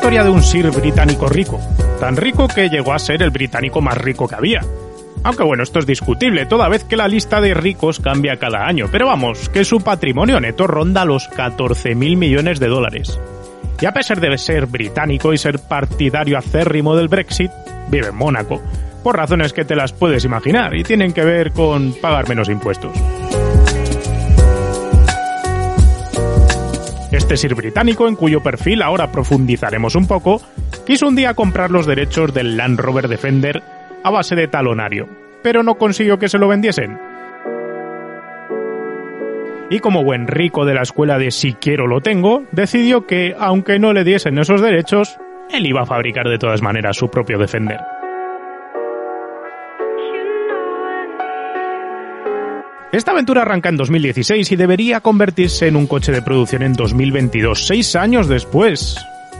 historia de un Sir británico rico, tan rico que llegó a ser el británico más rico que había. Aunque bueno, esto es discutible, toda vez que la lista de ricos cambia cada año, pero vamos, que su patrimonio neto ronda los 14.000 millones de dólares. Y a pesar de ser británico y ser partidario acérrimo del Brexit, vive en Mónaco, por razones que te las puedes imaginar y tienen que ver con pagar menos impuestos. Este Sir británico, en cuyo perfil ahora profundizaremos un poco, quiso un día comprar los derechos del Land Rover Defender a base de talonario, pero no consiguió que se lo vendiesen. Y como buen rico de la escuela de si quiero lo tengo, decidió que, aunque no le diesen esos derechos, él iba a fabricar de todas maneras su propio Defender. Esta aventura arranca en 2016 y debería convertirse en un coche de producción en 2022, seis años después.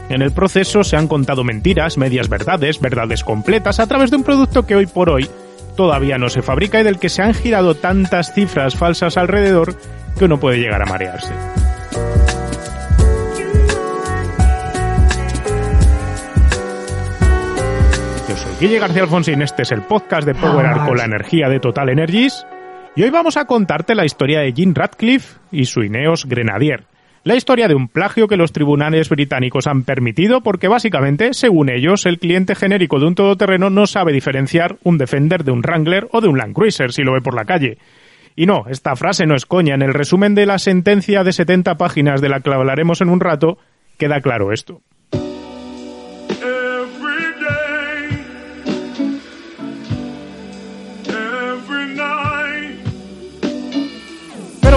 En el proceso se han contado mentiras, medias verdades, verdades completas a través de un producto que hoy por hoy todavía no se fabrica y del que se han girado tantas cifras falsas alrededor que uno puede llegar a marearse. Yo soy Guille García Alfonsín, este es el podcast de Power Arc con la energía de Total Energies y hoy vamos a contarte la historia de Jim Radcliffe y su Ineos Grenadier. La historia de un plagio que los tribunales británicos han permitido porque básicamente, según ellos, el cliente genérico de un todoterreno no sabe diferenciar un Defender de un Wrangler o de un Land Cruiser si lo ve por la calle. Y no, esta frase no es coña. En el resumen de la sentencia de 70 páginas de la que hablaremos en un rato, queda claro esto.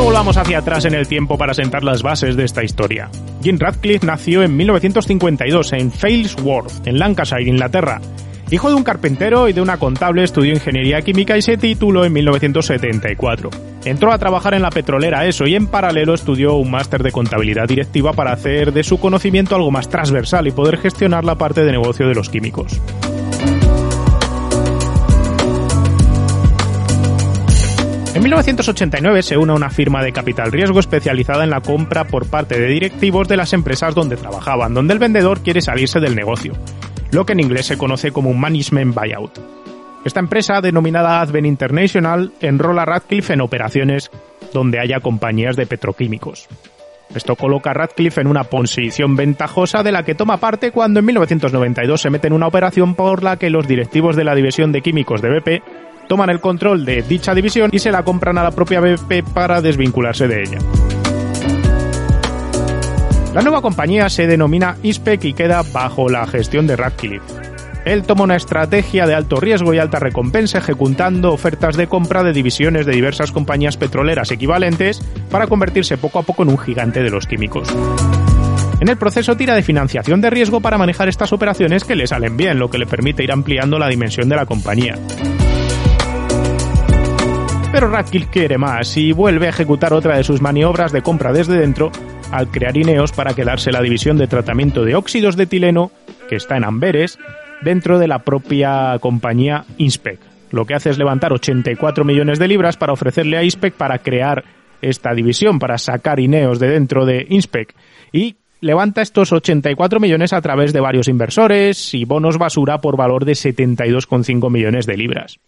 Volvamos hacia atrás en el tiempo para sentar las bases de esta historia. Jim Radcliffe nació en 1952 en Failsworth, en Lancashire, Inglaterra. Hijo de un carpintero y de una contable, estudió ingeniería química y se tituló en 1974. Entró a trabajar en la petrolera ESO y en paralelo estudió un máster de contabilidad directiva para hacer de su conocimiento algo más transversal y poder gestionar la parte de negocio de los químicos. En 1989 se une a una firma de capital riesgo especializada en la compra por parte de directivos de las empresas donde trabajaban, donde el vendedor quiere salirse del negocio, lo que en inglés se conoce como un management buyout. Esta empresa, denominada Advent International, enrola a Radcliffe en operaciones donde haya compañías de petroquímicos. Esto coloca a Radcliffe en una posición ventajosa de la que toma parte cuando en 1992 se mete en una operación por la que los directivos de la división de químicos de BP toman el control de dicha división y se la compran a la propia BP para desvincularse de ella. La nueva compañía se denomina ISPEC y queda bajo la gestión de Radcliffe. Él toma una estrategia de alto riesgo y alta recompensa ejecutando ofertas de compra de divisiones de diversas compañías petroleras equivalentes para convertirse poco a poco en un gigante de los químicos. En el proceso tira de financiación de riesgo para manejar estas operaciones que le salen bien, lo que le permite ir ampliando la dimensión de la compañía. Pero Radcliffe quiere más y vuelve a ejecutar otra de sus maniobras de compra desde dentro al crear Ineos para quedarse la división de tratamiento de óxidos de etileno, que está en Amberes, dentro de la propia compañía Inspec. Lo que hace es levantar 84 millones de libras para ofrecerle a Inspec para crear esta división, para sacar Ineos de dentro de Inspec. Y levanta estos 84 millones a través de varios inversores y bonos basura por valor de 72,5 millones de libras.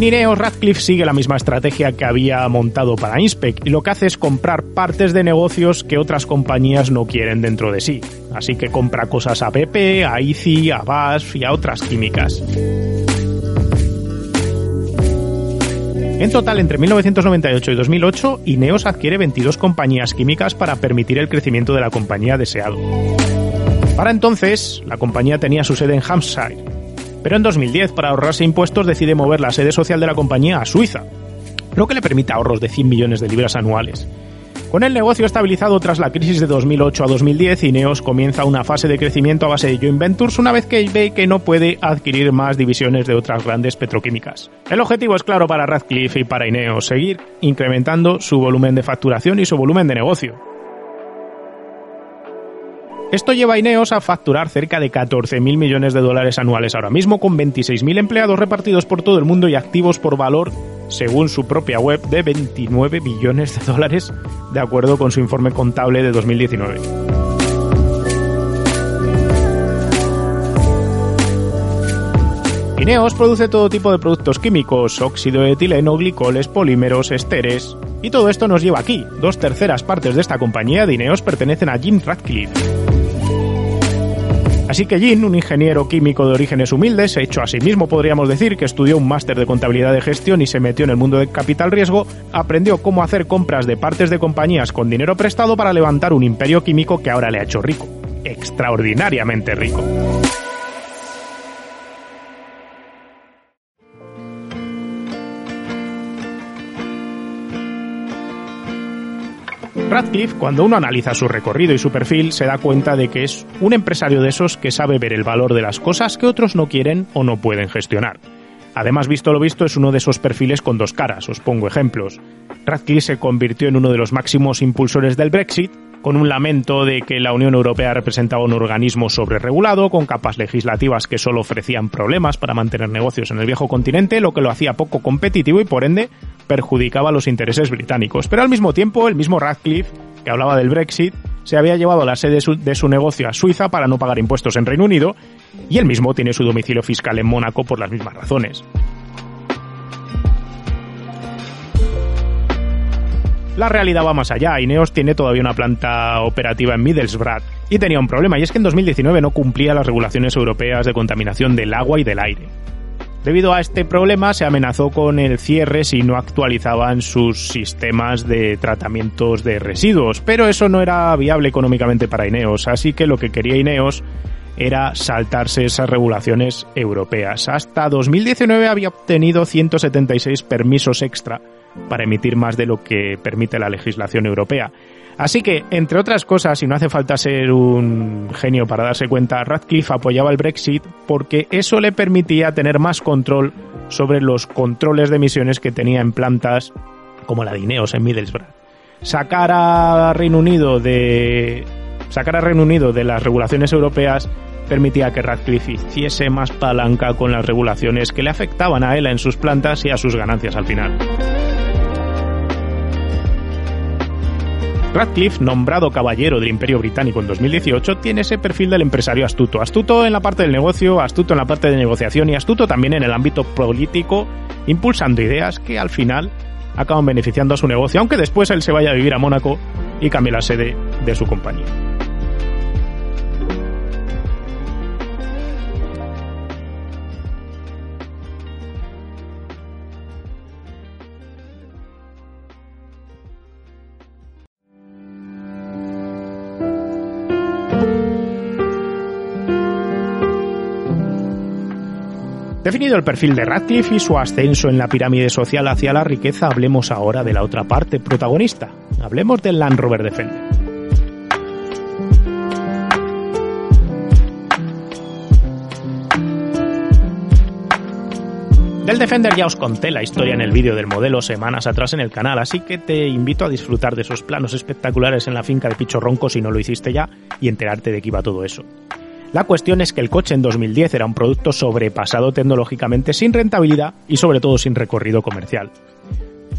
En Ineos, Radcliffe sigue la misma estrategia que había montado para Inspec y lo que hace es comprar partes de negocios que otras compañías no quieren dentro de sí. Así que compra cosas a BP, a ICI, a BASF y a otras químicas. En total, entre 1998 y 2008, Ineos adquiere 22 compañías químicas para permitir el crecimiento de la compañía deseado. Para entonces, la compañía tenía su sede en Hampshire, pero en 2010, para ahorrarse impuestos, decide mover la sede social de la compañía a Suiza, lo que le permite ahorros de 100 millones de libras anuales. Con el negocio estabilizado tras la crisis de 2008 a 2010, Ineos comienza una fase de crecimiento a base de joint ventures una vez que ve que no puede adquirir más divisiones de otras grandes petroquímicas. El objetivo es claro para Radcliffe y para Ineos, seguir incrementando su volumen de facturación y su volumen de negocio. Esto lleva a Ineos a facturar cerca de 14.000 millones de dólares anuales ahora mismo, con 26.000 empleados repartidos por todo el mundo y activos por valor, según su propia web, de 29 billones de dólares, de acuerdo con su informe contable de 2019. Ineos produce todo tipo de productos químicos, óxido de etileno, glicoles, polímeros, esteres. Y todo esto nos lleva aquí. Dos terceras partes de esta compañía de Ineos pertenecen a Jim Radcliffe. Así que Jim, un ingeniero químico de orígenes humildes, hecho a sí mismo podríamos decir que estudió un máster de contabilidad de gestión y se metió en el mundo del capital riesgo, aprendió cómo hacer compras de partes de compañías con dinero prestado para levantar un imperio químico que ahora le ha hecho rico. Extraordinariamente rico. Radcliffe, cuando uno analiza su recorrido y su perfil, se da cuenta de que es un empresario de esos que sabe ver el valor de las cosas que otros no quieren o no pueden gestionar. Además, visto lo visto, es uno de esos perfiles con dos caras. Os pongo ejemplos. Radcliffe se convirtió en uno de los máximos impulsores del Brexit, con un lamento de que la Unión Europea representaba un organismo sobreregulado, con capas legislativas que solo ofrecían problemas para mantener negocios en el viejo continente, lo que lo hacía poco competitivo y por ende perjudicaba los intereses británicos. Pero al mismo tiempo, el mismo Radcliffe, que hablaba del Brexit, se había llevado la sede de su, negocio a Suiza para no pagar impuestos en Reino Unido, y él mismo tiene su domicilio fiscal en Mónaco por las mismas razones. La realidad va más allá. Ineos tiene todavía una planta operativa en Middlesbrough y tenía un problema, y es que en 2019 no cumplía las regulaciones europeas de contaminación del agua y del aire. Debido a este problema se amenazó con el cierre si no actualizaban sus sistemas de tratamientos de residuos, pero eso no era viable económicamente para Ineos, así que lo que quería Ineos era saltarse esas regulaciones europeas. Hasta 2019 había obtenido 176 permisos extra para emitir más de lo que permite la legislación europea. Así que, entre otras cosas, y no hace falta ser un genio para darse cuenta, Radcliffe apoyaba el Brexit porque eso le permitía tener más control sobre los controles de emisiones que tenía en plantas como la de en Middlesbrough. Sacar a Reino Unido de sacar a Reino Unido de las regulaciones europeas permitía que Radcliffe hiciese más palanca con las regulaciones que le afectaban a él en sus plantas y a sus ganancias al final. Radcliffe, nombrado caballero del Imperio Británico en 2018, tiene ese perfil del empresario astuto. Astuto en la parte del negocio, astuto en la parte de negociación y astuto también en el ámbito político, impulsando ideas que al final acaban beneficiando a su negocio, aunque después él se vaya a vivir a Mónaco y cambie la sede de su compañía. Definido el perfil de Radcliffe y su ascenso en la pirámide social hacia la riqueza, hablemos ahora de la otra parte protagonista. Hablemos del Land Rover Defender. Del Defender ya os conté la historia en el vídeo del modelo semanas atrás en el canal, así que te invito a disfrutar de esos planos espectaculares en la finca de Picho Ronco si no lo hiciste ya y enterarte de qué iba todo eso. La cuestión es que el coche en 2010 era un producto sobrepasado tecnológicamente sin rentabilidad y sobre todo sin recorrido comercial.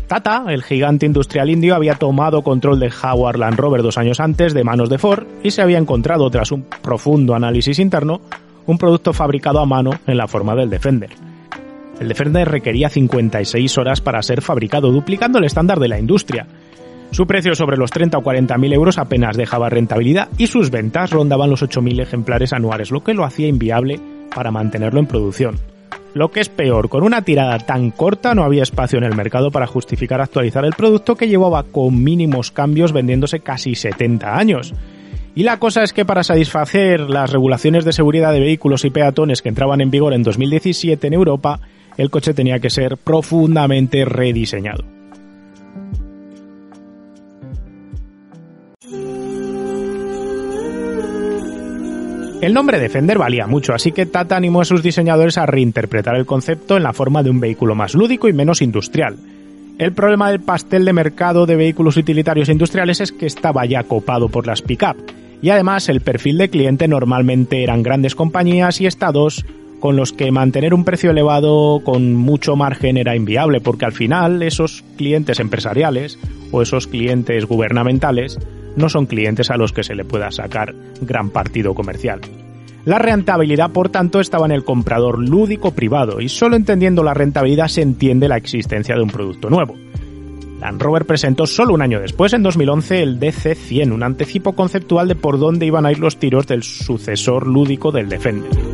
Tata, el gigante industrial indio, había tomado control de Jaguar Land Rover dos años antes de manos de Ford y se había encontrado, tras un profundo análisis interno, un producto fabricado a mano en la forma del Defender. El Defender requería 56 horas para ser fabricado, duplicando el estándar de la industria, su precio sobre los 30 o 40 mil euros apenas dejaba rentabilidad y sus ventas rondaban los 8.000 ejemplares anuales, lo que lo hacía inviable para mantenerlo en producción. Lo que es peor, con una tirada tan corta no había espacio en el mercado para justificar actualizar el producto que llevaba con mínimos cambios vendiéndose casi 70 años. Y la cosa es que para satisfacer las regulaciones de seguridad de vehículos y peatones que entraban en vigor en 2017 en Europa, el coche tenía que ser profundamente rediseñado. El nombre Defender valía mucho, así que Tata animó a sus diseñadores a reinterpretar el concepto en la forma de un vehículo más lúdico y menos industrial. El problema del pastel de mercado de vehículos utilitarios e industriales es que estaba ya copado por las pick-up, Y además el perfil de cliente normalmente eran grandes compañías y estados con los que mantener un precio elevado con mucho margen era inviable, porque al final esos clientes empresariales o esos clientes gubernamentales no son clientes a los que se le pueda sacar gran partido comercial. La rentabilidad, por tanto, estaba en el comprador lúdico privado y solo entendiendo la rentabilidad se entiende la existencia de un producto nuevo. Land Rover presentó solo un año después, en 2011, el DC-100, un anticipo conceptual de por dónde iban a ir los tiros del sucesor lúdico del Defender.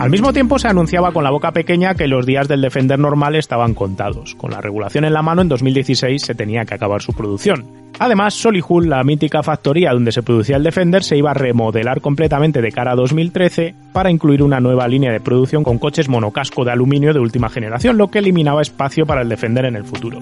Al mismo tiempo se anunciaba con la boca pequeña que los días del Defender normal estaban contados. Con la regulación en la mano, en 2016 se tenía que acabar su producción. Además, Solihull, la mítica factoría donde se producía el Defender, se iba a remodelar completamente de cara a 2013 para incluir una nueva línea de producción con coches monocasco de aluminio de última generación, lo que eliminaba espacio para el Defender en el futuro.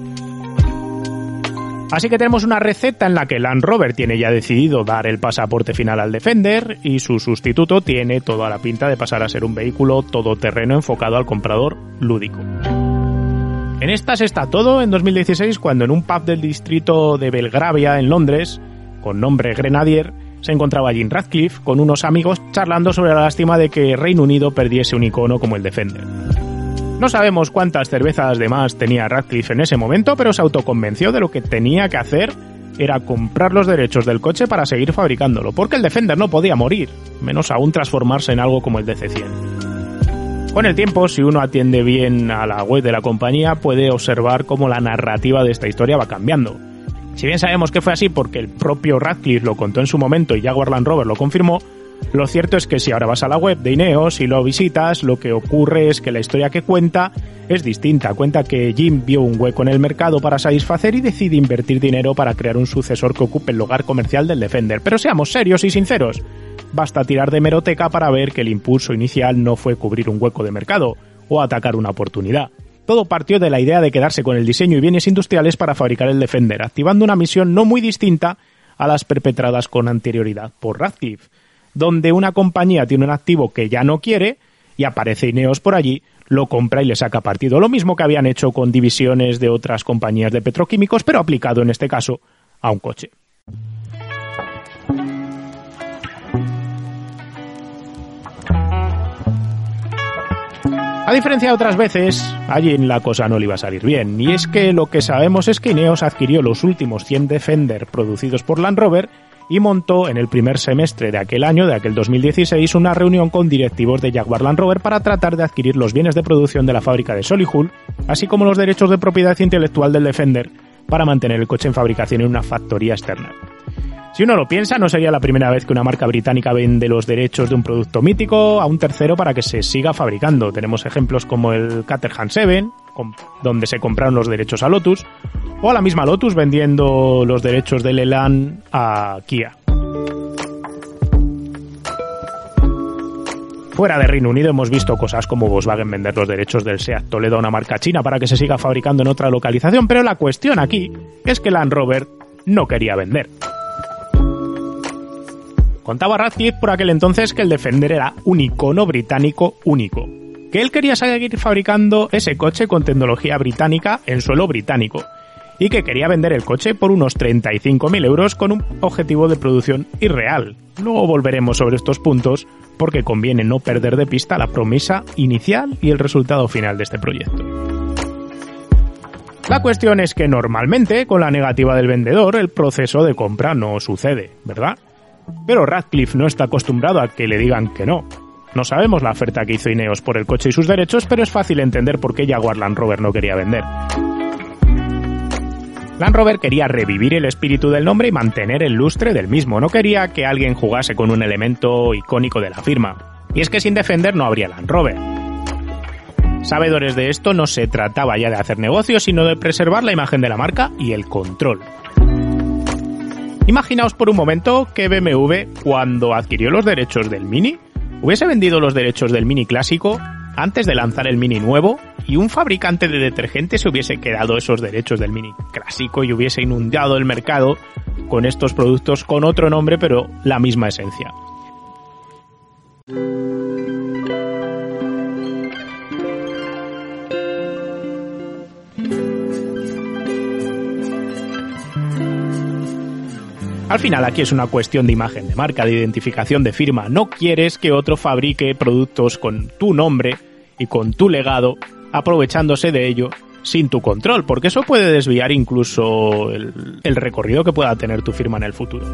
Así que tenemos una receta en la que Land Rover tiene ya decidido dar el pasaporte final al Defender y su sustituto tiene toda la pinta de pasar a ser un vehículo todoterreno enfocado al comprador lúdico. En estas está todo en 2016 cuando en un pub del distrito de Belgravia en Londres, con nombre Grenadier, se encontraba Jim Radcliffe con unos amigos charlando sobre la lástima de que Reino Unido perdiese un icono como el Defender. No sabemos cuántas cervezas de más tenía Radcliffe en ese momento, pero se autoconvenció de lo que tenía que hacer era comprar los derechos del coche para seguir fabricándolo, porque el Defender no podía morir, menos aún transformarse en algo como el DC-100. Con el tiempo, si uno atiende bien a la web de la compañía, puede observar cómo la narrativa de esta historia va cambiando. Si bien sabemos que fue así porque el propio Radcliffe lo contó en su momento y Jaguar Land Rover lo confirmó, lo cierto es que si ahora vas a la web de Ineos y lo visitas, lo que ocurre es que la historia que cuenta es distinta. Cuenta que Jim vio un hueco en el mercado para satisfacer y decide invertir dinero para crear un sucesor que ocupe el lugar comercial del Defender. Pero seamos serios y sinceros basta tirar de meroteca para ver que el impulso inicial no fue cubrir un hueco de mercado o atacar una oportunidad. Todo partió de la idea de quedarse con el diseño y bienes industriales para fabricar el Defender, activando una misión no muy distinta a las perpetradas con anterioridad por Radcliffe, donde una compañía tiene un activo que ya no quiere y aparece Ineos por allí, lo compra y le saca partido. Lo mismo que habían hecho con divisiones de otras compañías de petroquímicos, pero aplicado en este caso a un coche. A diferencia de otras veces, allí la cosa no le iba a salir bien, y es que lo que sabemos es que Ineos adquirió los últimos 100 Defender producidos por Land Rover y montó en el primer semestre de aquel año, de aquel 2016, una reunión con directivos de Jaguar Land Rover para tratar de adquirir los bienes de producción de la fábrica de Solihull, así como los derechos de propiedad intelectual del Defender para mantener el coche en fabricación en una factoría externa. Si uno lo piensa, no sería la primera vez que una marca británica vende los derechos de un producto mítico a un tercero para que se siga fabricando. Tenemos ejemplos como el Caterham 7, donde se compraron los derechos a Lotus, o a la misma Lotus vendiendo los derechos del Elan a Kia. Fuera de Reino Unido hemos visto cosas como Volkswagen vender los derechos del Seat Toledo a una marca china para que se siga fabricando en otra localización, pero la cuestión aquí es que Land Rover no quería vender. Contaba Radcliffe por aquel entonces que el Defender era un icono británico único, que él quería seguir fabricando ese coche con tecnología británica en suelo británico, y que quería vender el coche por unos 35.000 euros con un objetivo de producción irreal. Luego volveremos sobre estos puntos porque conviene no perder de pista la promesa inicial y el resultado final de este proyecto. La cuestión es que normalmente con la negativa del vendedor el proceso de compra no sucede, ¿verdad? Pero Radcliffe no está acostumbrado a que le digan que no. No sabemos la oferta que hizo Ineos por el coche y sus derechos, pero es fácil entender por qué Jaguar Land Rover no quería vender. Land Rover quería revivir el espíritu del nombre y mantener el lustre del mismo, no quería que alguien jugase con un elemento icónico de la firma. Y es que sin defender no habría Land Rover. Sabedores de esto, no se trataba ya de hacer negocios, sino de preservar la imagen de la marca y el control. Imaginaos por un momento que BMW, cuando adquirió los derechos del Mini, hubiese vendido los derechos del Mini clásico antes de lanzar el Mini nuevo y un fabricante de detergente se hubiese quedado esos derechos del Mini clásico y hubiese inundado el mercado con estos productos con otro nombre pero la misma esencia. Al final aquí es una cuestión de imagen de marca, de identificación de firma. No quieres que otro fabrique productos con tu nombre y con tu legado, aprovechándose de ello sin tu control, porque eso puede desviar incluso el, recorrido que pueda tener tu firma en el futuro.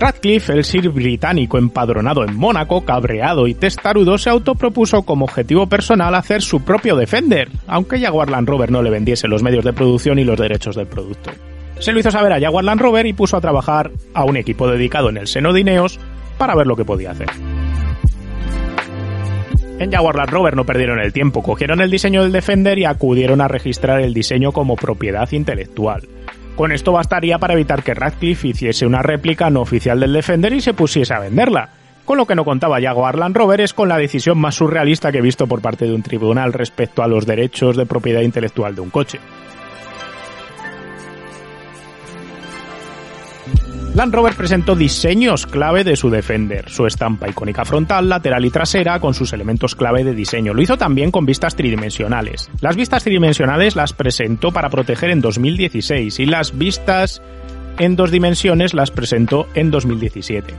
Radcliffe, el Sir británico empadronado en Mónaco, cabreado y testarudo, se autopropuso como objetivo personal hacer su propio Defender, aunque Jaguar Land Rover no le vendiese los medios de producción y los derechos del producto. Se lo hizo saber a Jaguar Land Rover y puso a trabajar a un equipo dedicado en el seno de Ineos para ver lo que podía hacer. En Jaguar Land Rover no perdieron el tiempo, cogieron el diseño del Defender y acudieron a registrar el diseño como propiedad intelectual. Con esto bastaría para evitar que Radcliffe hiciese una réplica no oficial del Defender y se pusiese a venderla. Con lo que no contaba Jaguar Land Rover es con la decisión más surrealista que he visto por parte de un tribunal respecto a los derechos de propiedad intelectual de un coche. Land Rover presentó diseños clave de su Defender, su estampa icónica frontal, lateral y trasera con sus elementos clave de diseño. Lo hizo también con vistas tridimensionales. Las vistas tridimensionales las presentó para proteger en 2016 y las vistas en dos dimensiones las presentó en 2017.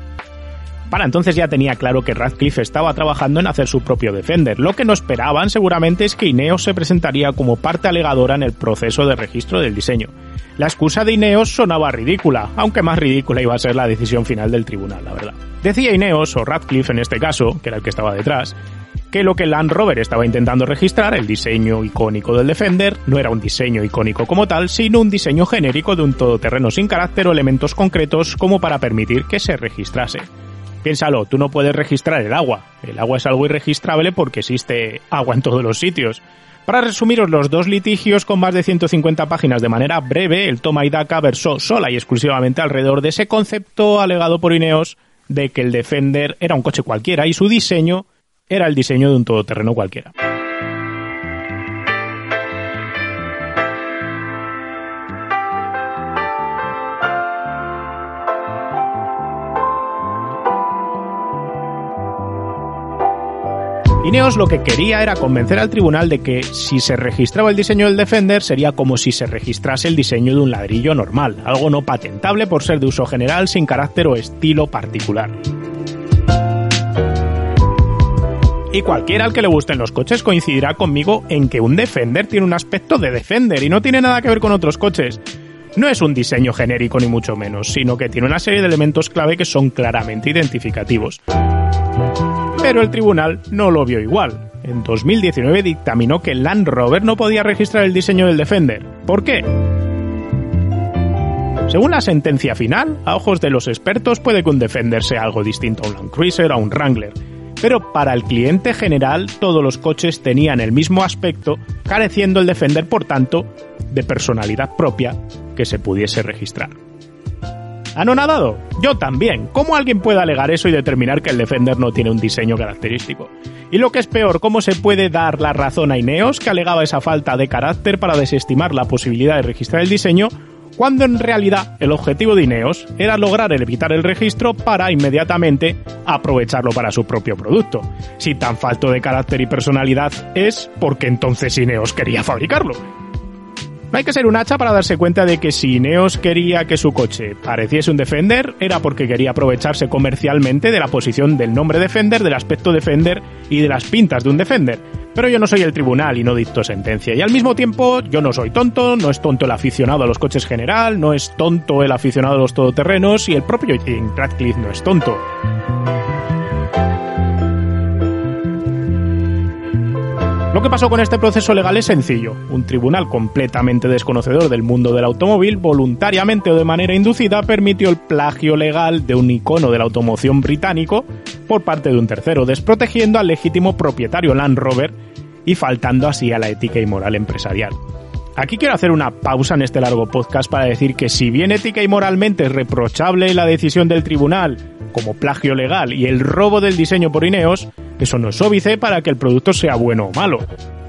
Para entonces ya tenía claro que Radcliffe estaba trabajando en hacer su propio Defender. Lo que no esperaban seguramente es que Ineos se presentaría como parte alegadora en el proceso de registro del diseño. La excusa de Ineos sonaba ridícula, aunque más ridícula iba a ser la decisión final del tribunal, la verdad. Decía Ineos, o Radcliffe en este caso, que era el que estaba detrás, que lo que Land Rover estaba intentando registrar, el diseño icónico del Defender, no era un diseño icónico como tal, sino un diseño genérico de un todoterreno sin carácter o elementos concretos como para permitir que se registrase. Piénsalo, tú no puedes registrar el agua. El agua es algo irregistrable porque existe agua en todos los sitios. Para resumiros los dos litigios con más de 150 páginas de manera breve, el toma y daca versó sola y exclusivamente alrededor de ese concepto alegado por Ineos de que el Defender era un coche cualquiera y su diseño era el diseño de un todoterreno cualquiera. Ineos lo que quería era convencer al tribunal de que si se registraba el diseño del Defender sería como si se registrase el diseño de un ladrillo normal, algo no patentable por ser de uso general sin carácter o estilo particular. Y cualquiera al que le gusten los coches coincidirá conmigo en que un Defender tiene un aspecto de Defender y no tiene nada que ver con otros coches. No es un diseño genérico ni mucho menos, sino que tiene una serie de elementos clave que son claramente identificativos pero el tribunal no lo vio igual. En 2019 dictaminó que Land Rover no podía registrar el diseño del Defender. ¿Por qué? Según la sentencia final, a ojos de los expertos puede que un Defender sea algo distinto a un Land Cruiser o a un Wrangler, pero para el cliente general todos los coches tenían el mismo aspecto, careciendo el Defender, por tanto, de personalidad propia que se pudiese registrar. ¿Anonadado? Yo también. ¿Cómo alguien puede alegar eso y determinar que el Defender no tiene un diseño característico? Y lo que es peor, ¿cómo se puede dar la razón a Ineos que alegaba esa falta de carácter para desestimar la posibilidad de registrar el diseño cuando en realidad el objetivo de Ineos era lograr evitar el registro para inmediatamente aprovecharlo para su propio producto. Si tan falto de carácter y personalidad es porque entonces Ineos quería fabricarlo. Hay que ser un hacha para darse cuenta de que si Ineos quería que su coche pareciese un Defender, era porque quería aprovecharse comercialmente de la posición del nombre Defender, del aspecto Defender y de las pintas de un Defender. Pero yo no soy el tribunal y no dicto sentencia. Y al mismo tiempo, yo no soy tonto, no es tonto el aficionado a los coches general, no es tonto el aficionado a los todoterrenos y el propio Jim Radcliffe no es tonto. Lo que pasó con este proceso legal es sencillo. Un tribunal completamente desconocedor del mundo del automóvil, voluntariamente o de manera inducida, permitió el plagio legal de un icono de la automoción británico por parte de un tercero, desprotegiendo al legítimo propietario Land Rover y faltando así a la ética y moral empresarial. Aquí quiero hacer una pausa en este largo podcast para decir que si bien ética y moralmente es reprochable la decisión del tribunal como plagio legal y el robo del diseño por Ineos, eso no es óbice para que el producto sea bueno o malo.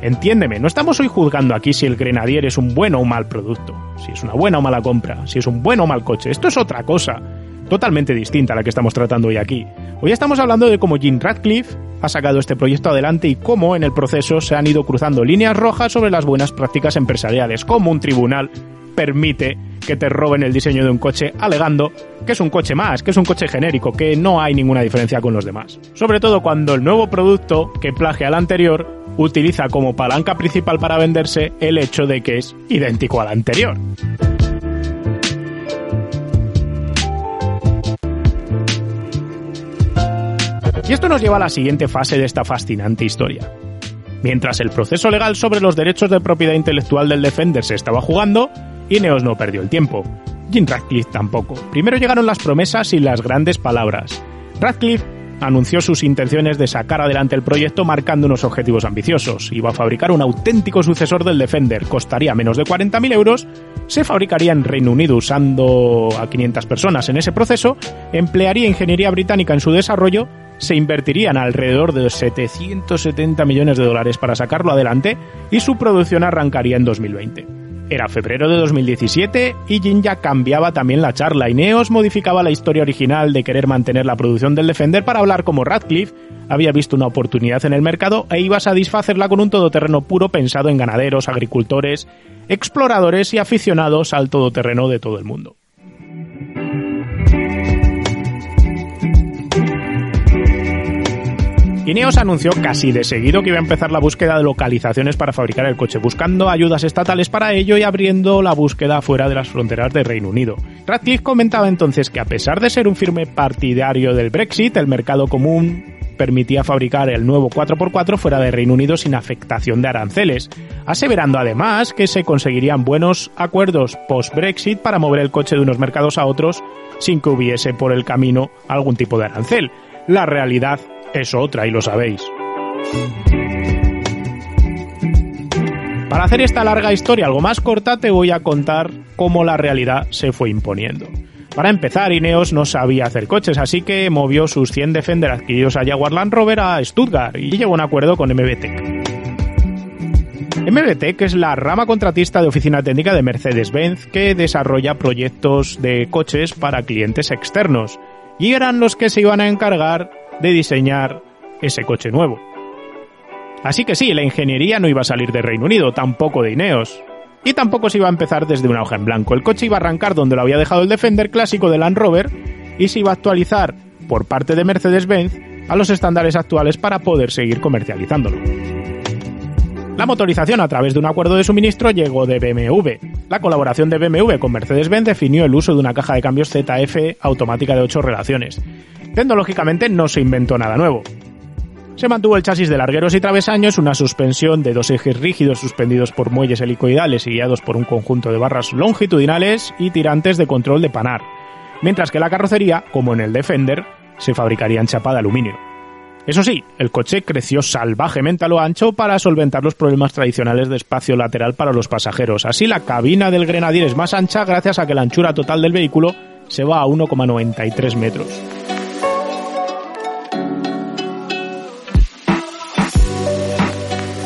Entiéndeme, no estamos hoy juzgando aquí si el Grenadier es un bueno o mal producto, si es una buena o mala compra, si es un bueno o mal coche. Esto es otra cosa, totalmente distinta a la que estamos tratando hoy aquí. Hoy estamos hablando de cómo Jim Radcliffe ha sacado este proyecto adelante y cómo en el proceso se han ido cruzando líneas rojas sobre las buenas prácticas empresariales, cómo un tribunal permite que te roben el diseño de un coche alegando que es un coche más, que es un coche genérico, que no hay ninguna diferencia con los demás. Sobre todo cuando el nuevo producto, que plagia al anterior, utiliza como palanca principal para venderse el hecho de que es idéntico al anterior. Y esto nos lleva a la siguiente fase de esta fascinante historia. Mientras el proceso legal sobre los derechos de propiedad intelectual del Defender se estaba jugando, Ineos no perdió el tiempo. Jim Radcliffe tampoco. Primero llegaron las promesas y las grandes palabras. Radcliffe anunció sus intenciones de sacar adelante el proyecto marcando unos objetivos ambiciosos. Iba a fabricar un auténtico sucesor del Defender, costaría menos de 40.000 euros, se fabricaría en Reino Unido usando a 500 personas en ese proceso, emplearía ingeniería británica en su desarrollo se invertirían alrededor de 770 millones de dólares para sacarlo adelante y su producción arrancaría en 2020. Era febrero de 2017 y Jin ya cambiaba también la charla. Ineos modificaba la historia original de querer mantener la producción del Defender para hablar como Radcliffe había visto una oportunidad en el mercado e iba a satisfacerla con un todoterreno puro pensado en ganaderos, agricultores, exploradores y aficionados al todoterreno de todo el mundo. Ineos anunció casi de seguido que iba a empezar la búsqueda de localizaciones para fabricar el coche, buscando ayudas estatales para ello y abriendo la búsqueda fuera de las fronteras del Reino Unido. Radcliffe comentaba entonces que a pesar de ser un firme partidario del Brexit, el mercado común permitía fabricar el nuevo 4x4 fuera del Reino Unido sin afectación de aranceles, aseverando además que se conseguirían buenos acuerdos post-Brexit para mover el coche de unos mercados a otros sin que hubiese por el camino algún tipo de arancel. La realidad es otra y lo sabéis. Para hacer esta larga historia algo más corta te voy a contar cómo la realidad se fue imponiendo. Para empezar, Ineos no sabía hacer coches, así que movió sus 100 Defender adquiridos a Jaguar Land Rover a Stuttgart y llegó a un acuerdo con MBTEC. MBTEC es la rama contratista de oficina técnica de Mercedes-Benz que desarrolla proyectos de coches para clientes externos y eran los que se iban a encargar de diseñar ese coche nuevo. Así que sí, la ingeniería no iba a salir de Reino Unido, tampoco de Ineos. Y tampoco se iba a empezar desde una hoja en blanco. El coche iba a arrancar donde lo había dejado el Defender clásico de Land Rover y se iba a actualizar por parte de Mercedes-Benz a los estándares actuales para poder seguir comercializándolo. La motorización a través de un acuerdo de suministro llegó de BMW. La colaboración de BMW con Mercedes-Benz definió el uso de una caja de cambios ZF automática de 8 relaciones. Tecnológicamente no se inventó nada nuevo. Se mantuvo el chasis de largueros y travesaños, una suspensión de dos ejes rígidos suspendidos por muelles helicoidales y guiados por un conjunto de barras longitudinales y tirantes de control de panar, mientras que la carrocería, como en el Defender, se fabricaría en chapa de aluminio. Eso sí, el coche creció salvajemente a lo ancho para solventar los problemas tradicionales de espacio lateral para los pasajeros. Así la cabina del Grenadier es más ancha gracias a que la anchura total del vehículo se va a 1,93 metros.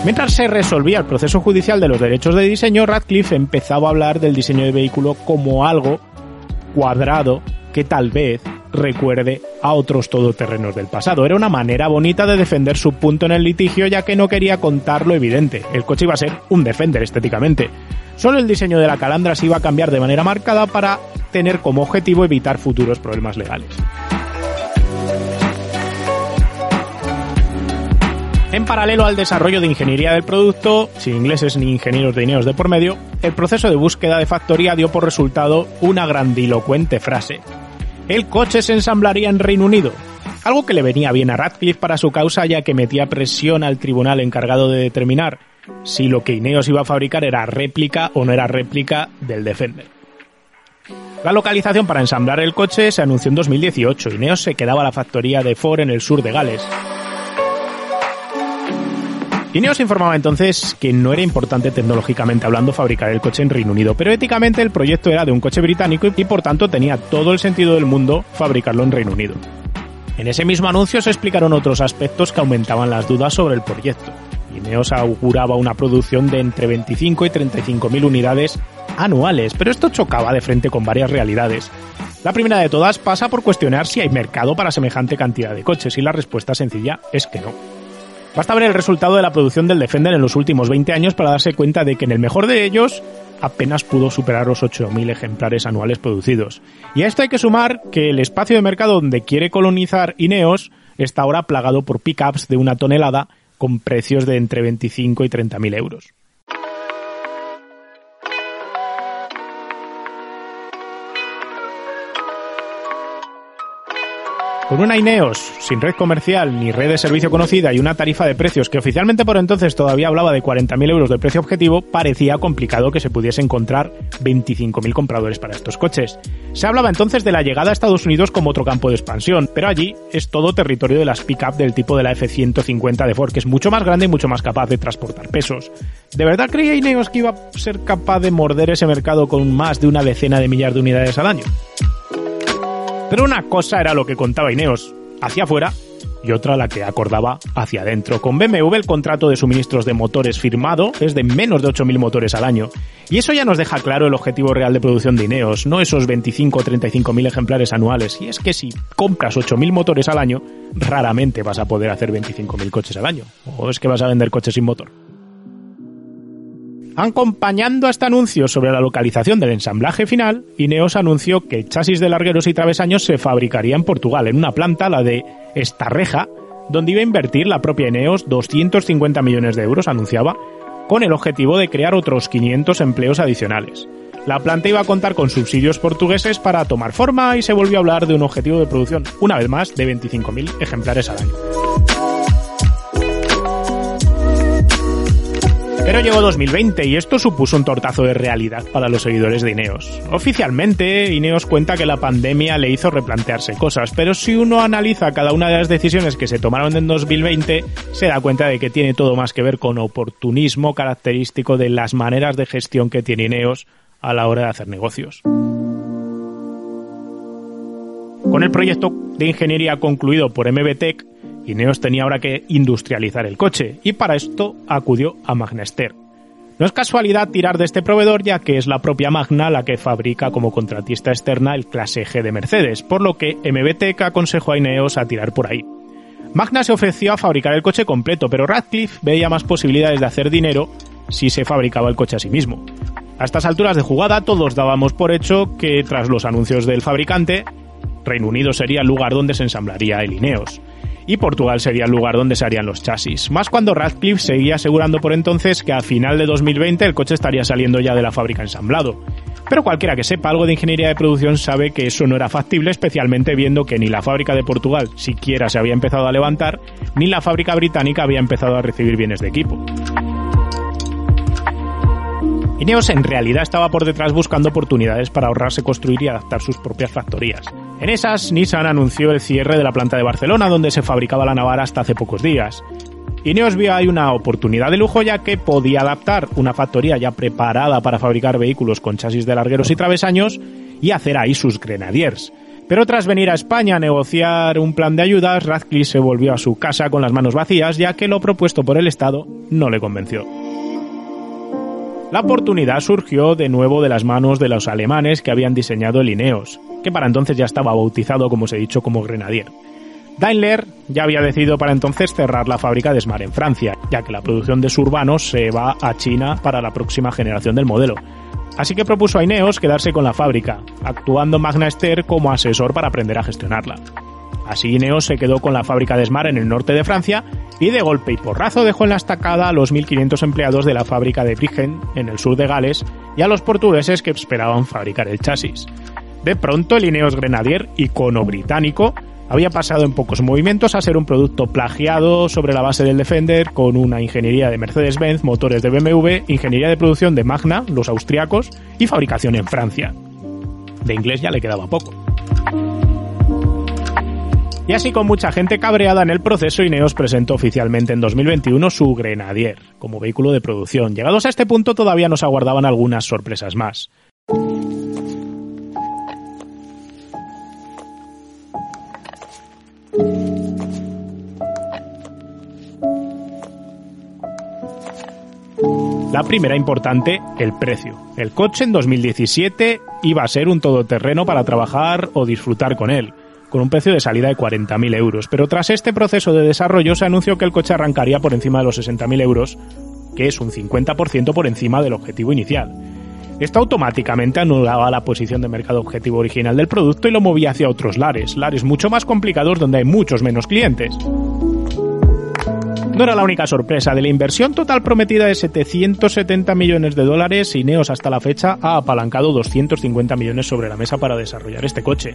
Mientras se resolvía el proceso judicial de los derechos de diseño, Radcliffe empezaba a hablar del diseño de vehículo como algo cuadrado que tal vez recuerde a otros todoterrenos del pasado. Era una manera bonita de defender su punto en el litigio ya que no quería contar lo evidente. El coche iba a ser un Defender estéticamente. Solo el diseño de la calandra se iba a cambiar de manera marcada para tener como objetivo evitar futuros problemas legales. En paralelo al desarrollo de ingeniería del producto, sin ingleses ni ingenieros de Ineos de por medio, el proceso de búsqueda de factoría dio por resultado una grandilocuente frase. El coche se ensamblaría en Reino Unido, algo que le venía bien a Radcliffe para su causa ya que metía presión al tribunal encargado de determinar si lo que Ineos iba a fabricar era réplica o no era réplica del Defender. La localización para ensamblar el coche se anunció en 2018. Ineos se quedaba la factoría de Ford en el sur de Gales, Ineos informaba entonces que no era importante tecnológicamente hablando fabricar el coche en Reino Unido, pero éticamente el proyecto era de un coche británico y por tanto tenía todo el sentido del mundo fabricarlo en Reino Unido. En ese mismo anuncio se explicaron otros aspectos que aumentaban las dudas sobre el proyecto. Ineos auguraba una producción de entre 25 y 35 mil unidades anuales, pero esto chocaba de frente con varias realidades. La primera de todas pasa por cuestionar si hay mercado para semejante cantidad de coches y la respuesta sencilla es que no. Basta ver el resultado de la producción del Defender en los últimos 20 años para darse cuenta de que en el mejor de ellos apenas pudo superar los 8.000 ejemplares anuales producidos. Y a esto hay que sumar que el espacio de mercado donde quiere colonizar Ineos está ahora plagado por pickups de una tonelada con precios de entre 25 y 30.000 euros. Con una Ineos sin red comercial ni red de servicio conocida y una tarifa de precios que oficialmente por entonces todavía hablaba de 40.000 euros de precio objetivo, parecía complicado que se pudiese encontrar 25.000 compradores para estos coches. Se hablaba entonces de la llegada a Estados Unidos como otro campo de expansión, pero allí es todo territorio de las pick-up del tipo de la F-150 de Ford, que es mucho más grande y mucho más capaz de transportar pesos. ¿De verdad creía Ineos que iba a ser capaz de morder ese mercado con más de una decena de millar de unidades al año? Pero una cosa era lo que contaba Ineos hacia afuera y otra la que acordaba hacia adentro. Con BMW el contrato de suministros de motores firmado es de menos de 8.000 motores al año. Y eso ya nos deja claro el objetivo real de producción de Ineos, no esos 25 o 35.000 ejemplares anuales. Y es que si compras 8.000 motores al año, raramente vas a poder hacer 25.000 coches al año. O es que vas a vender coches sin motor. Acompañando a este anuncio sobre la localización del ensamblaje final, Ineos anunció que chasis de largueros y travesaños se fabricaría en Portugal, en una planta, la de Estarreja, donde iba a invertir la propia Ineos 250 millones de euros, anunciaba, con el objetivo de crear otros 500 empleos adicionales. La planta iba a contar con subsidios portugueses para tomar forma y se volvió a hablar de un objetivo de producción, una vez más, de 25.000 ejemplares al año. Pero llegó 2020 y esto supuso un tortazo de realidad para los seguidores de Ineos. Oficialmente, Ineos cuenta que la pandemia le hizo replantearse cosas, pero si uno analiza cada una de las decisiones que se tomaron en 2020, se da cuenta de que tiene todo más que ver con oportunismo característico de las maneras de gestión que tiene Ineos a la hora de hacer negocios. Con el proyecto de ingeniería concluido por MBTech, Ineos tenía ahora que industrializar el coche y para esto acudió a Magnester. No es casualidad tirar de este proveedor ya que es la propia Magna la que fabrica como contratista externa el clase G de Mercedes, por lo que MBTEC aconsejó a Ineos a tirar por ahí. Magna se ofreció a fabricar el coche completo, pero Radcliffe veía más posibilidades de hacer dinero si se fabricaba el coche a sí mismo. A estas alturas de jugada todos dábamos por hecho que tras los anuncios del fabricante, Reino Unido sería el lugar donde se ensamblaría el Ineos y Portugal sería el lugar donde se harían los chasis. Más cuando Radcliffe seguía asegurando por entonces que a final de 2020 el coche estaría saliendo ya de la fábrica ensamblado. Pero cualquiera que sepa algo de ingeniería de producción sabe que eso no era factible, especialmente viendo que ni la fábrica de Portugal siquiera se había empezado a levantar, ni la fábrica británica había empezado a recibir bienes de equipo. Ineos en realidad estaba por detrás buscando oportunidades para ahorrarse construir y adaptar sus propias factorías. En esas, Nissan anunció el cierre de la planta de Barcelona donde se fabricaba la Navara hasta hace pocos días. Ineos vio ahí una oportunidad de lujo ya que podía adaptar una factoría ya preparada para fabricar vehículos con chasis de largueros y travesaños y hacer ahí sus grenadiers. Pero tras venir a España a negociar un plan de ayudas, Radcliffe se volvió a su casa con las manos vacías ya que lo propuesto por el Estado no le convenció. La oportunidad surgió de nuevo de las manos de los alemanes que habían diseñado el Ineos, que para entonces ya estaba bautizado, como os he dicho, como Grenadier. Daimler ya había decidido para entonces cerrar la fábrica de Smart en Francia, ya que la producción de urbanos se va a China para la próxima generación del modelo. Así que propuso a Ineos quedarse con la fábrica, actuando Magna Esther como asesor para aprender a gestionarla. Así Ineos se quedó con la fábrica de Smart en el norte de Francia y de golpe y porrazo dejó en la estacada a los 1.500 empleados de la fábrica de Briggen en el sur de Gales y a los portugueses que esperaban fabricar el chasis. De pronto el Ineos Grenadier, icono británico, había pasado en pocos movimientos a ser un producto plagiado sobre la base del Defender con una ingeniería de Mercedes-Benz, motores de BMW, ingeniería de producción de Magna, los austriacos, y fabricación en Francia. De inglés ya le quedaba poco. Y así con mucha gente cabreada en el proceso, Ineos presentó oficialmente en 2021 su Grenadier como vehículo de producción. Llegados a este punto todavía nos aguardaban algunas sorpresas más. La primera importante, el precio. El coche en 2017 iba a ser un todoterreno para trabajar o disfrutar con él con un precio de salida de 40.000 euros. Pero tras este proceso de desarrollo se anunció que el coche arrancaría por encima de los 60.000 euros, que es un 50% por encima del objetivo inicial. Esto automáticamente anulaba la posición de mercado objetivo original del producto y lo movía hacia otros lares, lares mucho más complicados donde hay muchos menos clientes. No era la única sorpresa. De la inversión total prometida de 770 millones de dólares, Ineos hasta la fecha ha apalancado 250 millones sobre la mesa para desarrollar este coche.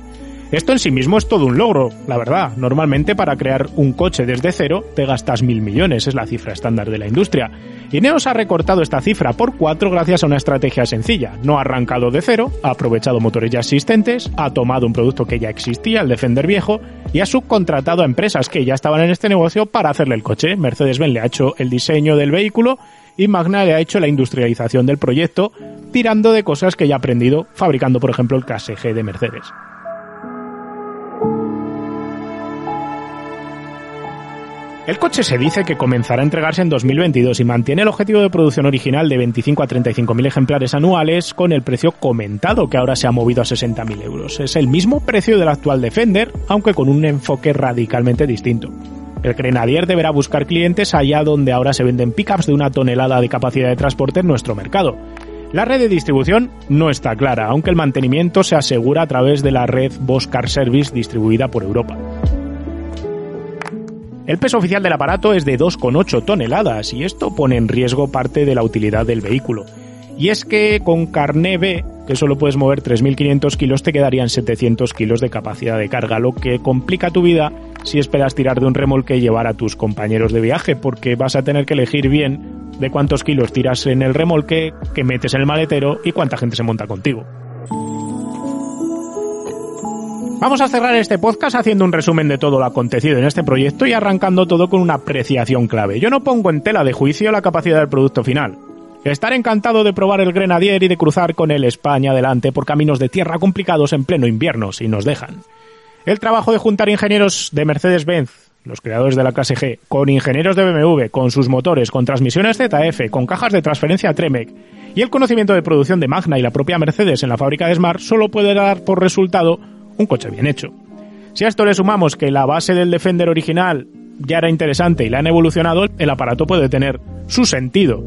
Esto en sí mismo es todo un logro, la verdad. Normalmente para crear un coche desde cero te gastas mil millones, es la cifra estándar de la industria. Ineos ha recortado esta cifra por cuatro gracias a una estrategia sencilla. No ha arrancado de cero, ha aprovechado motores ya existentes, ha tomado un producto que ya existía, el Defender viejo, y ha subcontratado a empresas que ya estaban en este negocio para hacerle el coche. Mercedes-Benz le ha hecho el diseño del vehículo y Magna le ha hecho la industrialización del proyecto, tirando de cosas que ya ha aprendido fabricando, por ejemplo, el KSG de Mercedes. El coche se dice que comenzará a entregarse en 2022 y mantiene el objetivo de producción original de 25 a 35 mil ejemplares anuales con el precio comentado que ahora se ha movido a 60 mil euros. Es el mismo precio del actual Defender, aunque con un enfoque radicalmente distinto. El Grenadier deberá buscar clientes allá donde ahora se venden pickups de una tonelada de capacidad de transporte en nuestro mercado. La red de distribución no está clara, aunque el mantenimiento se asegura a través de la red Bosch Car Service distribuida por Europa. El peso oficial del aparato es de 2,8 toneladas y esto pone en riesgo parte de la utilidad del vehículo. Y es que con carné B, que solo puedes mover 3.500 kilos, te quedarían 700 kilos de capacidad de carga, lo que complica tu vida si esperas tirar de un remolque y llevar a tus compañeros de viaje, porque vas a tener que elegir bien de cuántos kilos tiras en el remolque, que metes en el maletero y cuánta gente se monta contigo. Vamos a cerrar este podcast haciendo un resumen de todo lo acontecido en este proyecto y arrancando todo con una apreciación clave. Yo no pongo en tela de juicio la capacidad del producto final. Estar encantado de probar el Grenadier y de cruzar con el España adelante por caminos de tierra complicados en pleno invierno, si nos dejan. El trabajo de juntar ingenieros de Mercedes-Benz, los creadores de la clase G, con ingenieros de BMW, con sus motores, con transmisiones ZF, con cajas de transferencia Tremec, y el conocimiento de producción de Magna y la propia Mercedes en la fábrica de Smart solo puede dar por resultado un coche bien hecho. Si a esto le sumamos que la base del Defender original ya era interesante y la han evolucionado, el aparato puede tener su sentido.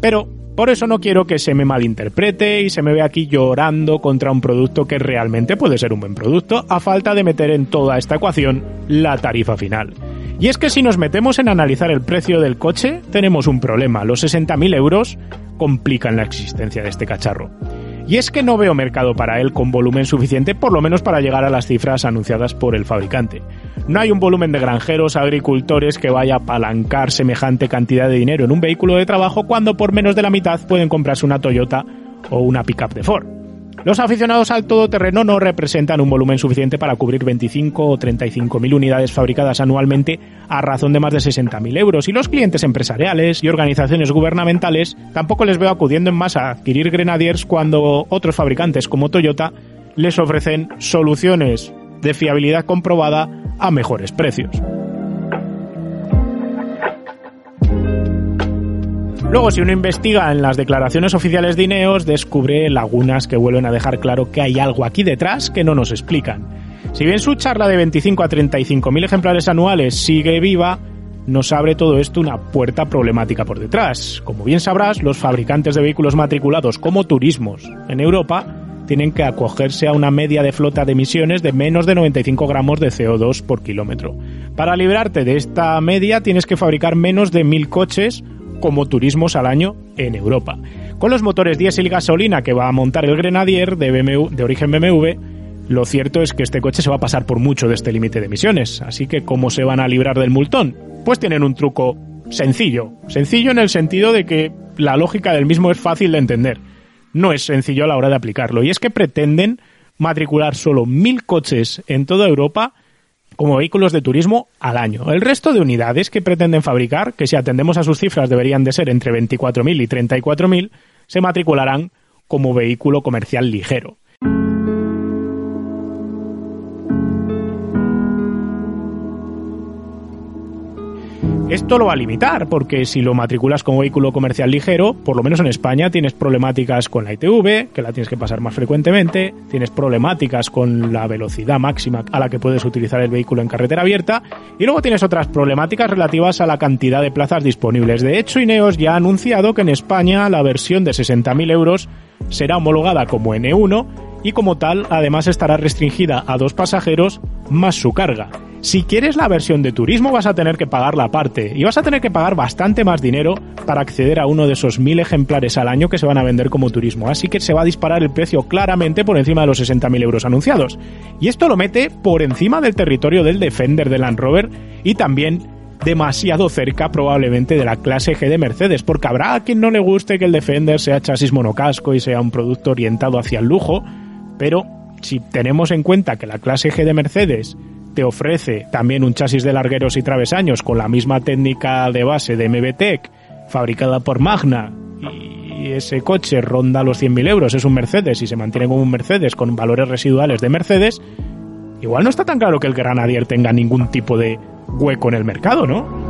Pero por eso no quiero que se me malinterprete y se me vea aquí llorando contra un producto que realmente puede ser un buen producto, a falta de meter en toda esta ecuación la tarifa final. Y es que si nos metemos en analizar el precio del coche, tenemos un problema. Los 60.000 euros complican la existencia de este cacharro. Y es que no veo mercado para él con volumen suficiente, por lo menos para llegar a las cifras anunciadas por el fabricante. No hay un volumen de granjeros, agricultores que vaya a apalancar semejante cantidad de dinero en un vehículo de trabajo cuando por menos de la mitad pueden comprarse una Toyota o una pickup de Ford. Los aficionados al todoterreno no representan un volumen suficiente para cubrir 25 o 35 mil unidades fabricadas anualmente a razón de más de 60 mil euros y los clientes empresariales y organizaciones gubernamentales tampoco les veo acudiendo en masa a adquirir Grenadiers cuando otros fabricantes como Toyota les ofrecen soluciones de fiabilidad comprobada a mejores precios. Luego, si uno investiga en las declaraciones oficiales de Ineos, descubre lagunas que vuelven a dejar claro que hay algo aquí detrás que no nos explican. Si bien su charla de 25 a 35 mil ejemplares anuales sigue viva, nos abre todo esto una puerta problemática por detrás. Como bien sabrás, los fabricantes de vehículos matriculados como turismos en Europa tienen que acogerse a una media de flota de emisiones de menos de 95 gramos de CO2 por kilómetro. Para librarte de esta media tienes que fabricar menos de mil coches como turismos al año en Europa. Con los motores diésel y gasolina que va a montar el Grenadier de, de origen BMW, lo cierto es que este coche se va a pasar por mucho de este límite de emisiones. Así que, ¿cómo se van a librar del multón? Pues tienen un truco sencillo. Sencillo en el sentido de que la lógica del mismo es fácil de entender. No es sencillo a la hora de aplicarlo. Y es que pretenden matricular solo mil coches en toda Europa como vehículos de turismo al año. El resto de unidades que pretenden fabricar, que si atendemos a sus cifras deberían de ser entre 24.000 y 34.000, se matricularán como vehículo comercial ligero. Esto lo va a limitar, porque si lo matriculas como vehículo comercial ligero, por lo menos en España tienes problemáticas con la ITV, que la tienes que pasar más frecuentemente, tienes problemáticas con la velocidad máxima a la que puedes utilizar el vehículo en carretera abierta, y luego tienes otras problemáticas relativas a la cantidad de plazas disponibles. De hecho, Ineos ya ha anunciado que en España la versión de 60.000 euros será homologada como N1 y como tal además estará restringida a dos pasajeros más su carga. Si quieres la versión de turismo vas a tener que pagar la parte y vas a tener que pagar bastante más dinero para acceder a uno de esos mil ejemplares al año que se van a vender como turismo. Así que se va a disparar el precio claramente por encima de los 60.000 euros anunciados. Y esto lo mete por encima del territorio del Defender de Land Rover y también demasiado cerca probablemente de la clase G de Mercedes, porque habrá quien no le guste que el Defender sea chasis monocasco y sea un producto orientado hacia el lujo, pero si tenemos en cuenta que la clase G de Mercedes te ofrece también un chasis de largueros y travesaños con la misma técnica de base de MBTEC, fabricada por Magna, y ese coche ronda los 100.000 euros, es un Mercedes y se mantiene como un Mercedes con valores residuales de Mercedes, igual no está tan claro que el Granadier tenga ningún tipo de hueco en el mercado, ¿no?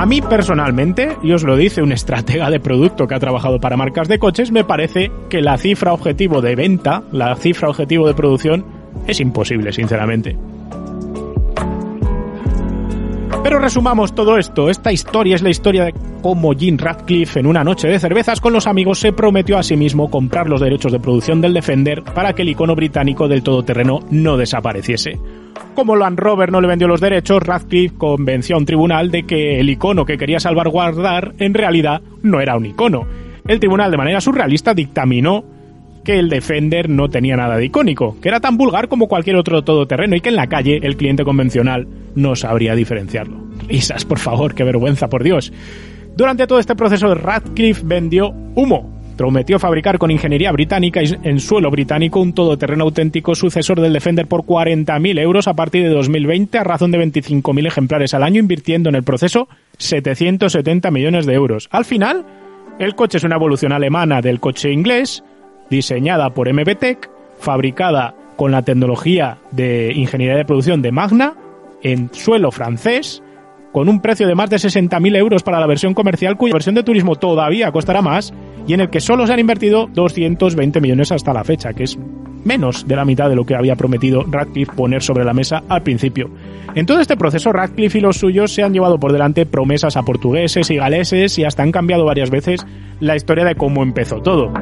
A mí personalmente, y os lo dice un estratega de producto que ha trabajado para marcas de coches, me parece que la cifra objetivo de venta, la cifra objetivo de producción, es imposible, sinceramente. Pero resumamos todo esto. Esta historia es la historia de cómo Jim Radcliffe en una noche de cervezas con los amigos se prometió a sí mismo comprar los derechos de producción del Defender para que el icono británico del todoterreno no desapareciese. Como Land Rover no le vendió los derechos, Radcliffe convenció a un tribunal de que el icono que quería salvaguardar en realidad no era un icono. El tribunal de manera surrealista dictaminó que el Defender no tenía nada de icónico, que era tan vulgar como cualquier otro todoterreno y que en la calle el cliente convencional no sabría diferenciarlo. Risas, por favor, qué vergüenza, por Dios. Durante todo este proceso, Radcliffe vendió humo, prometió fabricar con ingeniería británica y en suelo británico un todoterreno auténtico sucesor del Defender por 40.000 euros a partir de 2020 a razón de 25.000 ejemplares al año, invirtiendo en el proceso 770 millones de euros. Al final, el coche es una evolución alemana del coche inglés, diseñada por MBTEC, fabricada con la tecnología de ingeniería de producción de Magna, en suelo francés, con un precio de más de 60.000 euros para la versión comercial, cuya versión de turismo todavía costará más, y en el que solo se han invertido 220 millones hasta la fecha, que es menos de la mitad de lo que había prometido Radcliffe poner sobre la mesa al principio. En todo este proceso, Radcliffe y los suyos se han llevado por delante promesas a portugueses y galeses y hasta han cambiado varias veces la historia de cómo empezó todo.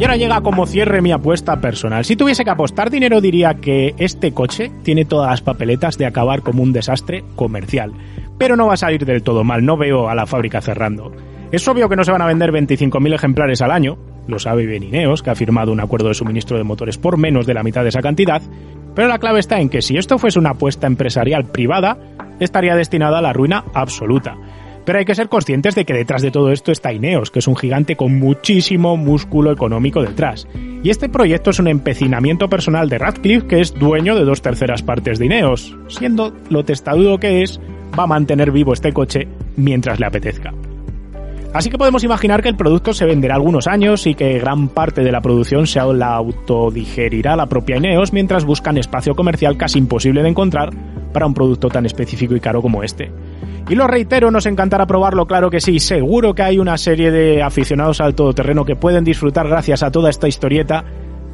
Y ahora llega como cierre mi apuesta personal. Si tuviese que apostar dinero diría que este coche tiene todas las papeletas de acabar como un desastre comercial. Pero no va a salir del todo mal, no veo a la fábrica cerrando. Es obvio que no se van a vender 25.000 ejemplares al año, lo sabe bien Ineos, que ha firmado un acuerdo de suministro de motores por menos de la mitad de esa cantidad, pero la clave está en que si esto fuese una apuesta empresarial privada, estaría destinada a la ruina absoluta. Pero hay que ser conscientes de que detrás de todo esto está Ineos, que es un gigante con muchísimo músculo económico detrás. Y este proyecto es un empecinamiento personal de Radcliffe, que es dueño de dos terceras partes de Ineos. Siendo lo testadudo que es, va a mantener vivo este coche mientras le apetezca. Así que podemos imaginar que el producto se venderá algunos años y que gran parte de la producción se la autodigerirá la propia Ineos mientras buscan espacio comercial casi imposible de encontrar para un producto tan específico y caro como este. Y lo reitero, nos encantará probarlo, claro que sí. Seguro que hay una serie de aficionados al todoterreno que pueden disfrutar gracias a toda esta historieta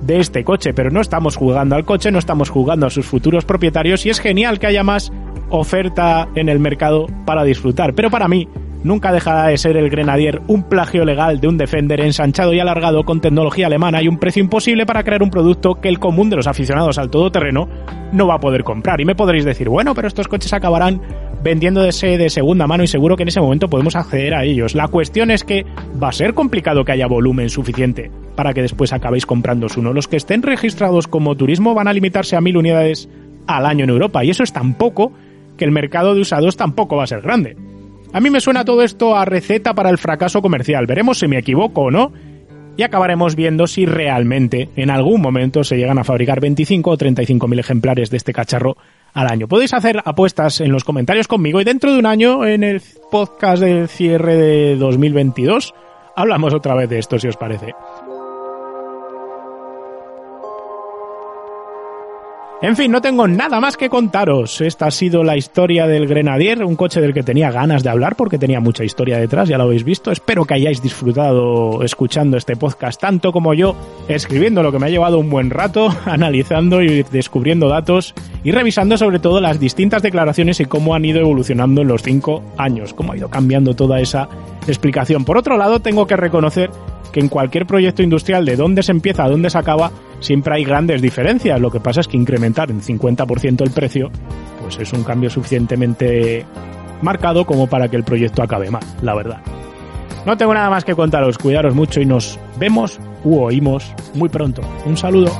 de este coche, pero no estamos jugando al coche, no estamos jugando a sus futuros propietarios y es genial que haya más oferta en el mercado para disfrutar. Pero para mí, nunca dejará de ser el Grenadier un plagio legal de un Defender ensanchado y alargado con tecnología alemana y un precio imposible para crear un producto que el común de los aficionados al todoterreno no va a poder comprar. Y me podréis decir, bueno, pero estos coches acabarán vendiéndose de segunda mano y seguro que en ese momento podemos acceder a ellos. La cuestión es que va a ser complicado que haya volumen suficiente para que después acabéis comprando uno. Los que estén registrados como turismo van a limitarse a mil unidades al año en Europa y eso es tan poco que el mercado de usados tampoco va a ser grande. A mí me suena todo esto a receta para el fracaso comercial. Veremos si me equivoco o no. Y acabaremos viendo si realmente en algún momento se llegan a fabricar 25 o 35 mil ejemplares de este cacharro al año. Podéis hacer apuestas en los comentarios conmigo y dentro de un año en el podcast del cierre de 2022 hablamos otra vez de esto si os parece. En fin, no tengo nada más que contaros. Esta ha sido la historia del Grenadier, un coche del que tenía ganas de hablar porque tenía mucha historia detrás, ya lo habéis visto. Espero que hayáis disfrutado escuchando este podcast tanto como yo, escribiendo lo que me ha llevado un buen rato, analizando y descubriendo datos y revisando sobre todo las distintas declaraciones y cómo han ido evolucionando en los cinco años, cómo ha ido cambiando toda esa explicación. Por otro lado, tengo que reconocer que en cualquier proyecto industrial de dónde se empieza a dónde se acaba, siempre hay grandes diferencias. Lo que pasa es que incrementar en 50% el precio, pues es un cambio suficientemente marcado como para que el proyecto acabe mal, la verdad. No tengo nada más que contaros, cuidaros mucho y nos vemos u oímos muy pronto. Un saludo.